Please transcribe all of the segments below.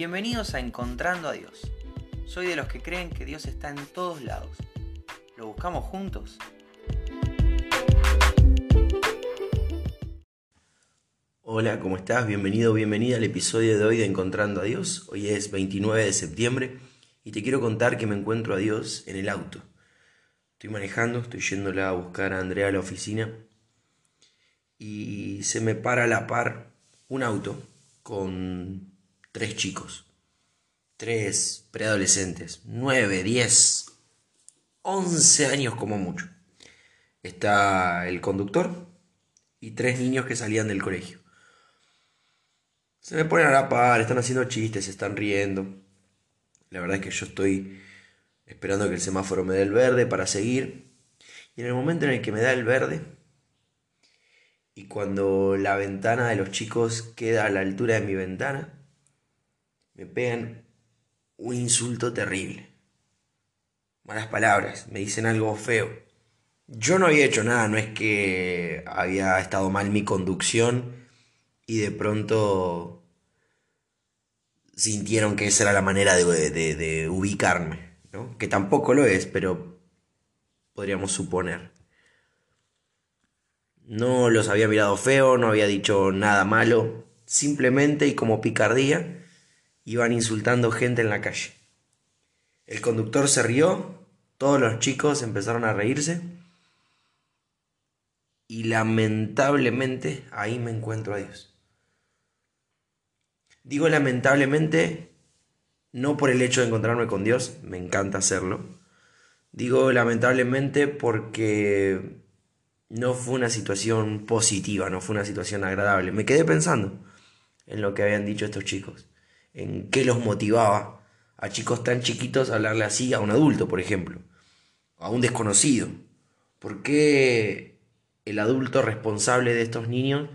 Bienvenidos a Encontrando a Dios. Soy de los que creen que Dios está en todos lados. ¿Lo buscamos juntos? Hola, ¿cómo estás? Bienvenido, bienvenida al episodio de hoy de Encontrando a Dios. Hoy es 29 de septiembre y te quiero contar que me encuentro a Dios en el auto. Estoy manejando, estoy yéndola a buscar a Andrea a la oficina y se me para a la par un auto con tres chicos, tres preadolescentes, nueve, diez, once años como mucho. Está el conductor y tres niños que salían del colegio. Se me ponen a la par, están haciendo chistes, se están riendo. La verdad es que yo estoy esperando que el semáforo me dé el verde para seguir. Y en el momento en el que me da el verde, y cuando la ventana de los chicos queda a la altura de mi ventana, me pegan un insulto terrible. Malas palabras, me dicen algo feo. Yo no había hecho nada, no es que había estado mal mi conducción y de pronto sintieron que esa era la manera de, ubicarme, ¿no? que tampoco lo es, pero podríamos suponer. No los había mirado feo, no había dicho nada malo, simplemente y como picardía iban insultando gente en la calle. El conductor se rió, todos los chicos empezaron a reírse y lamentablemente ahí me encuentro a Dios. Digo lamentablemente no por el hecho de encontrarme con Dios, me encanta hacerlo. Digo lamentablemente porque no fue una situación positiva, no fue una situación agradable. Me quedé pensando en lo que habían dicho estos chicos en qué los motivaba a chicos tan chiquitos a hablarle así a un adulto, por ejemplo, a un desconocido. ¿Por qué el adulto responsable de estos niños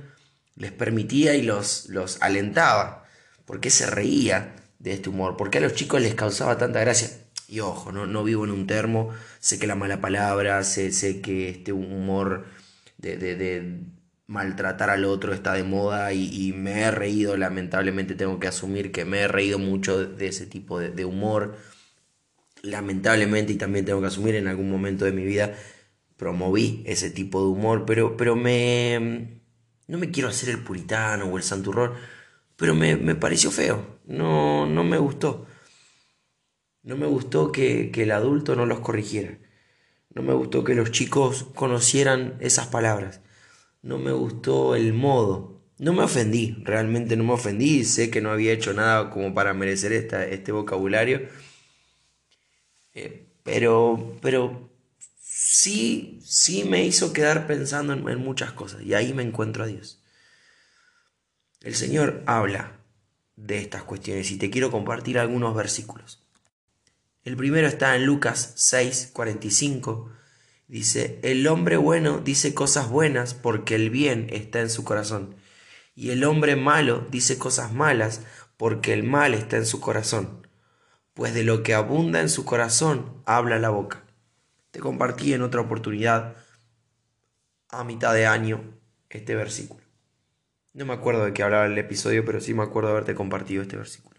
les permitía y los, los alentaba? ¿Por qué se reía de este humor? ¿Por qué a los chicos les causaba tanta gracia? Y ojo, no, no vivo en un termo, sé que la mala palabra, sé, sé que este humor de, de, de maltratar al otro está de moda y, me he reído, lamentablemente tengo que asumir que me he reído mucho de ese tipo de, humor. Lamentablemente y también tengo que asumir en algún momento de mi vida promoví ese tipo de humor, pero, pero me... No me quiero hacer el puritano o el santurrón, pero me, pareció feo, no, no me gustó. No me gustó que, que el adulto no los corrigiera. No me gustó que los chicos conocieran esas palabras no me gustó el modo. No me ofendí, realmente no me ofendí, sé que no había hecho nada como para merecer esta, este vocabulario, eh, pero, pero sí, sí me hizo quedar pensando en, en muchas cosas y ahí me encuentro a Dios. El Señor habla de estas cuestiones y te quiero compartir algunos versículos. El primero está en Lucas 6, 45 Dice, el hombre bueno dice cosas buenas porque el bien está en su corazón. Y el hombre malo dice cosas malas porque el mal está en su corazón. Pues de lo que abunda en su corazón habla la boca. Te compartí en otra oportunidad, a mitad de año, este versículo. No me acuerdo de qué hablaba el episodio, pero sí me acuerdo de haberte compartido este versículo.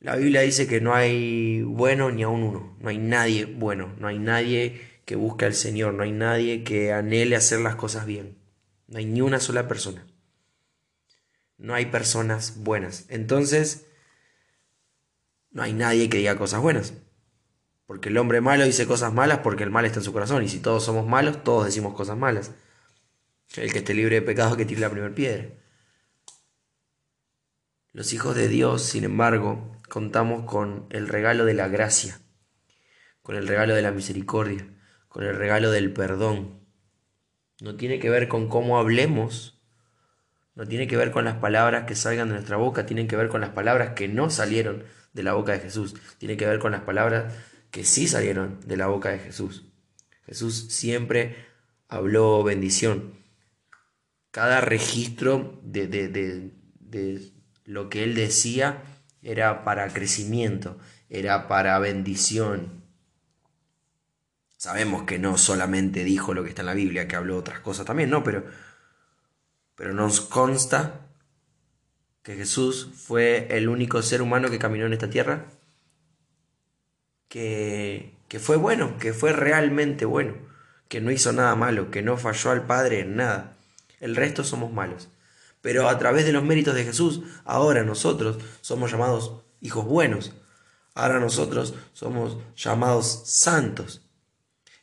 La Biblia dice que no hay bueno ni aun uno, no hay nadie bueno, no hay nadie que busque al Señor, no hay nadie que anhele hacer las cosas bien, no hay ni una sola persona, no hay personas buenas. Entonces, no hay nadie que diga cosas buenas, porque el hombre malo dice cosas malas porque el mal está en su corazón, y si todos somos malos, todos decimos cosas malas. El que esté libre de pecado que tire la primera piedra. Los hijos de Dios, sin embargo, contamos con el regalo de la gracia, con el regalo de la misericordia, con el regalo del perdón. No tiene que ver con cómo hablemos, no tiene que ver con las palabras que salgan de nuestra boca, tienen que ver con las palabras que no salieron de la boca de Jesús, tiene que ver con las palabras que sí salieron de la boca de Jesús. Jesús siempre habló bendición. Cada registro de, de, de, de lo que él decía era para crecimiento, era para bendición. Sabemos que no solamente dijo lo que está en la Biblia, que habló otras cosas también, no, pero, pero nos consta que Jesús fue el único ser humano que caminó en esta tierra, que, que fue bueno, que fue realmente bueno, que no hizo nada malo, que no falló al Padre en nada. El resto somos malos. Pero a través de los méritos de Jesús, ahora nosotros somos llamados hijos buenos. Ahora nosotros somos llamados santos.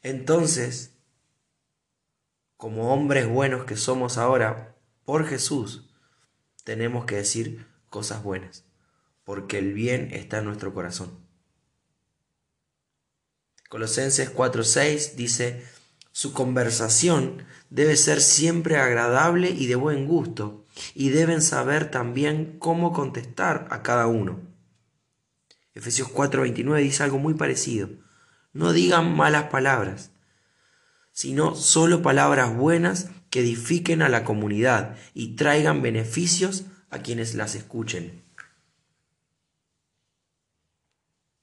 Entonces, como hombres buenos que somos ahora por Jesús, tenemos que decir cosas buenas, porque el bien está en nuestro corazón. Colosenses 4:6 dice, su conversación debe ser siempre agradable y de buen gusto, y deben saber también cómo contestar a cada uno. Efesios 4:29 dice algo muy parecido. No digan malas palabras, sino solo palabras buenas que edifiquen a la comunidad y traigan beneficios a quienes las escuchen.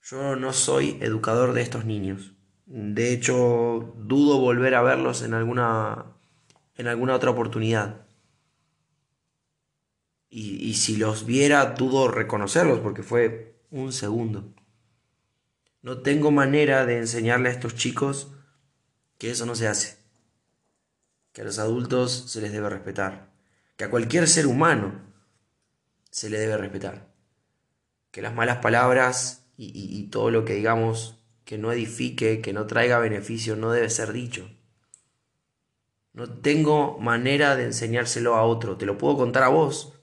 Yo no soy educador de estos niños. De hecho, dudo volver a verlos en alguna, en alguna otra oportunidad. Y, y si los viera, dudo reconocerlos porque fue un segundo. No tengo manera de enseñarle a estos chicos que eso no se hace. Que a los adultos se les debe respetar. Que a cualquier ser humano se le debe respetar. Que las malas palabras y, y, y todo lo que digamos que no edifique, que no traiga beneficio, no debe ser dicho. No tengo manera de enseñárselo a otro. Te lo puedo contar a vos.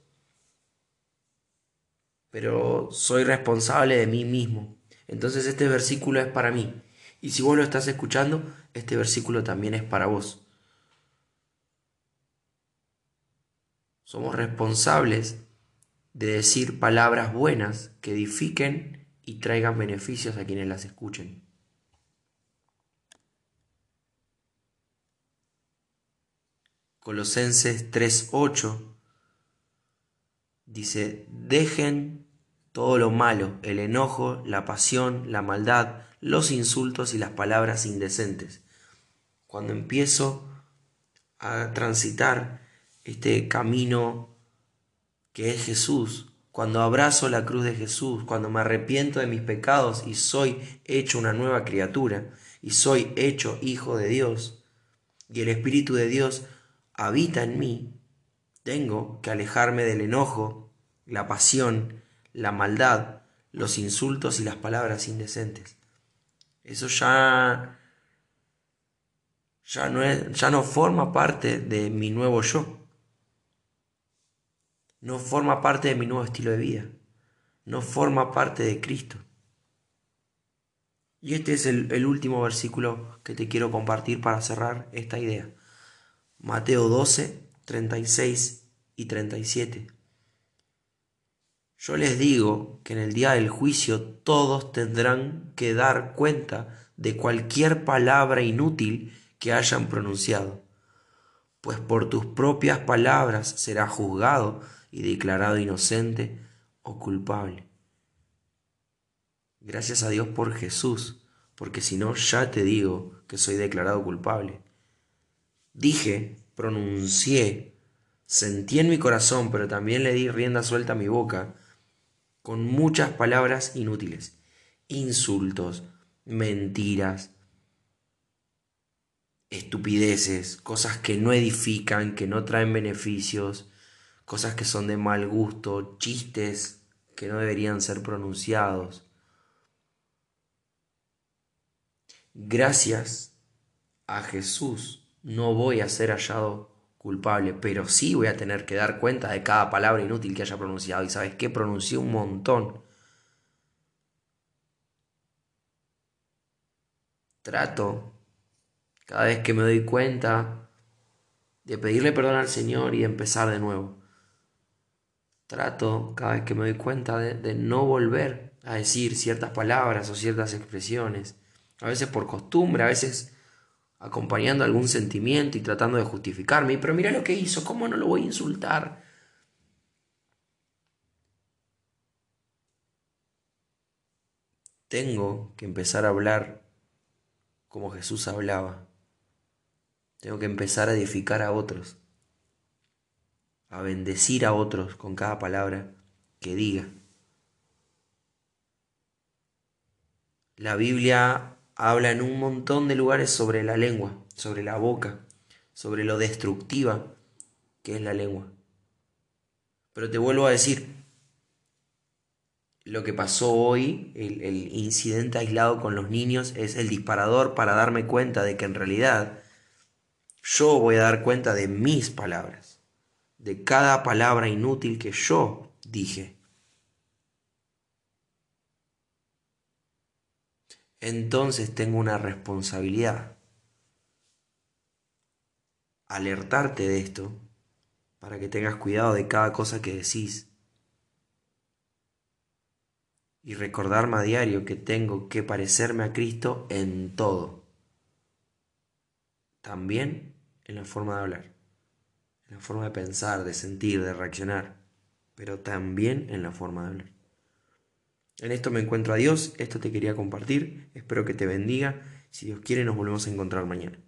Pero soy responsable de mí mismo. Entonces este versículo es para mí. Y si vos lo estás escuchando, este versículo también es para vos. Somos responsables de decir palabras buenas que edifiquen y traigan beneficios a quienes las escuchen. Colosenses 3:8 dice, dejen todo lo malo, el enojo, la pasión, la maldad, los insultos y las palabras indecentes. Cuando empiezo a transitar este camino que es Jesús, cuando abrazo la cruz de Jesús, cuando me arrepiento de mis pecados y soy hecho una nueva criatura, y soy hecho hijo de Dios, y el Espíritu de Dios habita en mí, tengo que alejarme del enojo, la pasión, la maldad, los insultos y las palabras indecentes. Eso ya, ya, no, es, ya no forma parte de mi nuevo yo no forma parte de mi nuevo estilo de vida, no forma parte de Cristo. Y este es el, último versículo que te quiero compartir para cerrar esta idea. Mateo 12, 36 y 37. Yo les digo que en el día del juicio todos tendrán que dar cuenta de cualquier palabra inútil que hayan pronunciado, pues por tus propias palabras será juzgado y declarado inocente o culpable. Gracias a Dios por Jesús, porque si no ya te digo que soy declarado culpable. Dije, pronuncié, sentí en mi corazón, pero también le di rienda suelta a mi boca, con muchas palabras inútiles, insultos, mentiras, estupideces, cosas que no edifican, que no traen beneficios, cosas que son de mal gusto, chistes que no deberían ser pronunciados. Gracias a Jesús no voy a ser hallado culpable, pero sí voy a tener que dar cuenta de cada palabra inútil que haya pronunciado. Y sabes qué, pronuncié un montón. Trato, cada vez que me doy cuenta, de pedirle perdón al Señor y empezar de nuevo trato cada vez que me doy cuenta de, no volver a decir ciertas palabras o ciertas expresiones, a veces por costumbre, a veces acompañando algún sentimiento y tratando de justificarme, pero mira lo que hizo, ¿cómo no lo voy a insultar? Tengo que empezar a hablar como Jesús hablaba. Tengo que empezar a edificar a otros a bendecir a otros con cada palabra que diga. La Biblia habla en un montón de lugares sobre la lengua, sobre la boca, sobre lo destructiva que es la lengua. Pero te vuelvo a decir, lo que pasó hoy, el, el, incidente aislado con los niños, es el disparador para darme cuenta de que en realidad yo voy a dar cuenta de mis palabras, de cada palabra inútil que yo dije. Entonces tengo una responsabilidad. Alertarte de esto para que tengas cuidado de cada cosa que decís. Y recordarme a diario que tengo que parecerme a Cristo en todo. También en la forma de hablar, en la forma de pensar, de sentir, de reaccionar, pero también en la forma de hablar. En esto me encuentro a Dios, esto te quería compartir, espero que te bendiga, si Dios quiere nos volvemos a encontrar mañana.